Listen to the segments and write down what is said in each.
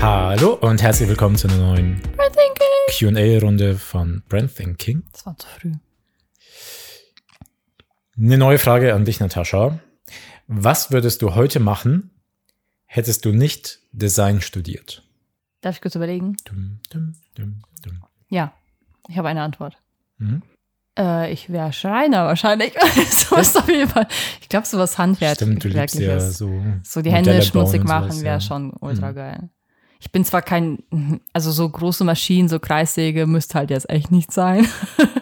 Hallo und herzlich willkommen zu einer neuen QA-Runde von Brand Thinking. Das war zu früh. Eine neue Frage an dich, Natascha. Was würdest du heute machen, hättest du nicht Design studiert? Darf ich kurz überlegen? Dum, dum, dum. Ja, ich habe eine Antwort. Mhm. Äh, ich wäre Schreiner wahrscheinlich. so ist auf jeden Fall. Ich glaube, sowas Handwerkliches. Stimmt, du liebst ja so. So die Hände schmutzig machen sowas, wäre ja. schon ultra geil. Ich bin zwar kein, also so große Maschinen, so Kreissäge müsste halt jetzt echt nicht sein.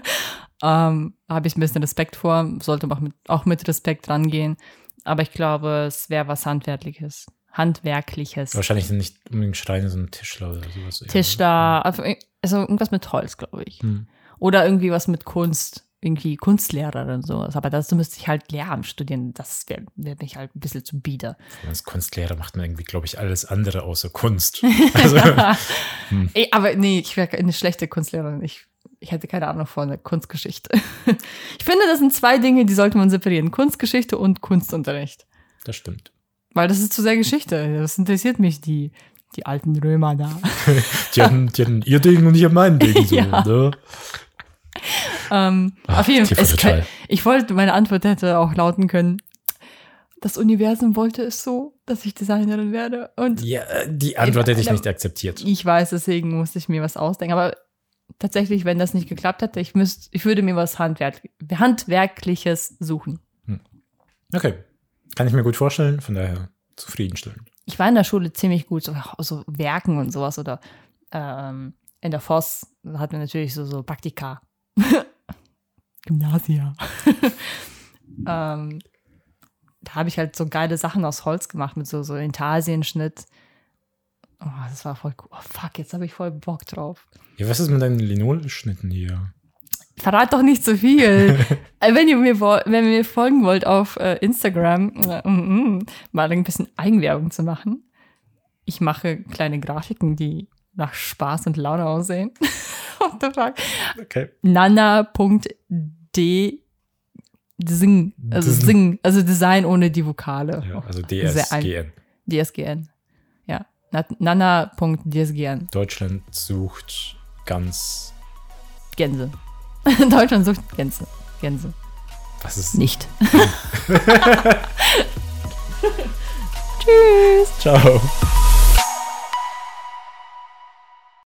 ähm, Habe ich ein bisschen Respekt vor, sollte auch mit, auch mit Respekt rangehen. Aber ich glaube, es wäre was Handwerkliches. Handwerkliches. Wahrscheinlich nicht unbedingt Schreiner, sondern Tischler oder sowas. Tischler, also also irgendwas mit Holz, glaube ich. Hm. Oder irgendwie was mit Kunst, irgendwie Kunstlehrerin sowas. Aber dazu müsste ich halt Lehramt studieren. Das wäre wär mich halt ein bisschen zu bieder. Als Kunstlehrer macht man irgendwie, glaube ich, alles andere außer Kunst. Also, Ey, aber nee, ich wäre eine schlechte Kunstlehrerin. Ich, ich hätte keine Ahnung von der Kunstgeschichte. ich finde, das sind zwei Dinge, die sollte man separieren. Kunstgeschichte und Kunstunterricht. das stimmt. Weil das ist zu sehr Geschichte. Das interessiert mich, die, die alten Römer da. Die hatten, die hatten ihr Ding und ich hab mein Ding. So, Ja. ne? Ähm, Ach, auf jeden Fall. Ich wollte, meine Antwort hätte auch lauten können. Das Universum wollte es so, dass ich Designerin werde. Und Ja, äh, die Antwort hätte ich nicht akzeptiert. ich weiß, deswegen musste ich mir was ausdenken. Aber tatsächlich, wenn das nicht geklappt hätte, ich, müsst, ich würde mir was Handwerk, Handwerkliches suchen. Okay. Kann ich mir gut vorstellen, von daher zufriedenstellend. Ich war in der Schule ziemlich gut, so, so Werken und sowas oder ähm, in der Voss hatten wir natürlich so, so Praktika. Gymnasia. ähm, da habe ich halt so geile Sachen aus Holz gemacht mit so, so Intarsienschnitt. Oh, das war voll cool. Oh, fuck, jetzt habe ich voll Bock drauf. Ja, was ist mit deinen Linolschnitten hier? Verrat doch nicht so viel. Äh, wenn ihr mir, wenn ihr mir folgen wollt auf äh, Instagram, äh, mm, mm, mal ein bisschen Eigenwerbung zu machen. Ich mache kleine Grafiken, die nach Spaß und Laune aussehen. Fuck? Okay. Nana.d Sing, also Sing, also Design ohne die Vokale. Ja, also Sehr ein- DSGN. DSGN. Ja. Na- Nana.dsgn. Deutschland sucht ganz. Gänse. Deutschland sucht Gänse. Gänse. Was ist. Nicht. Tschüss. Ciao.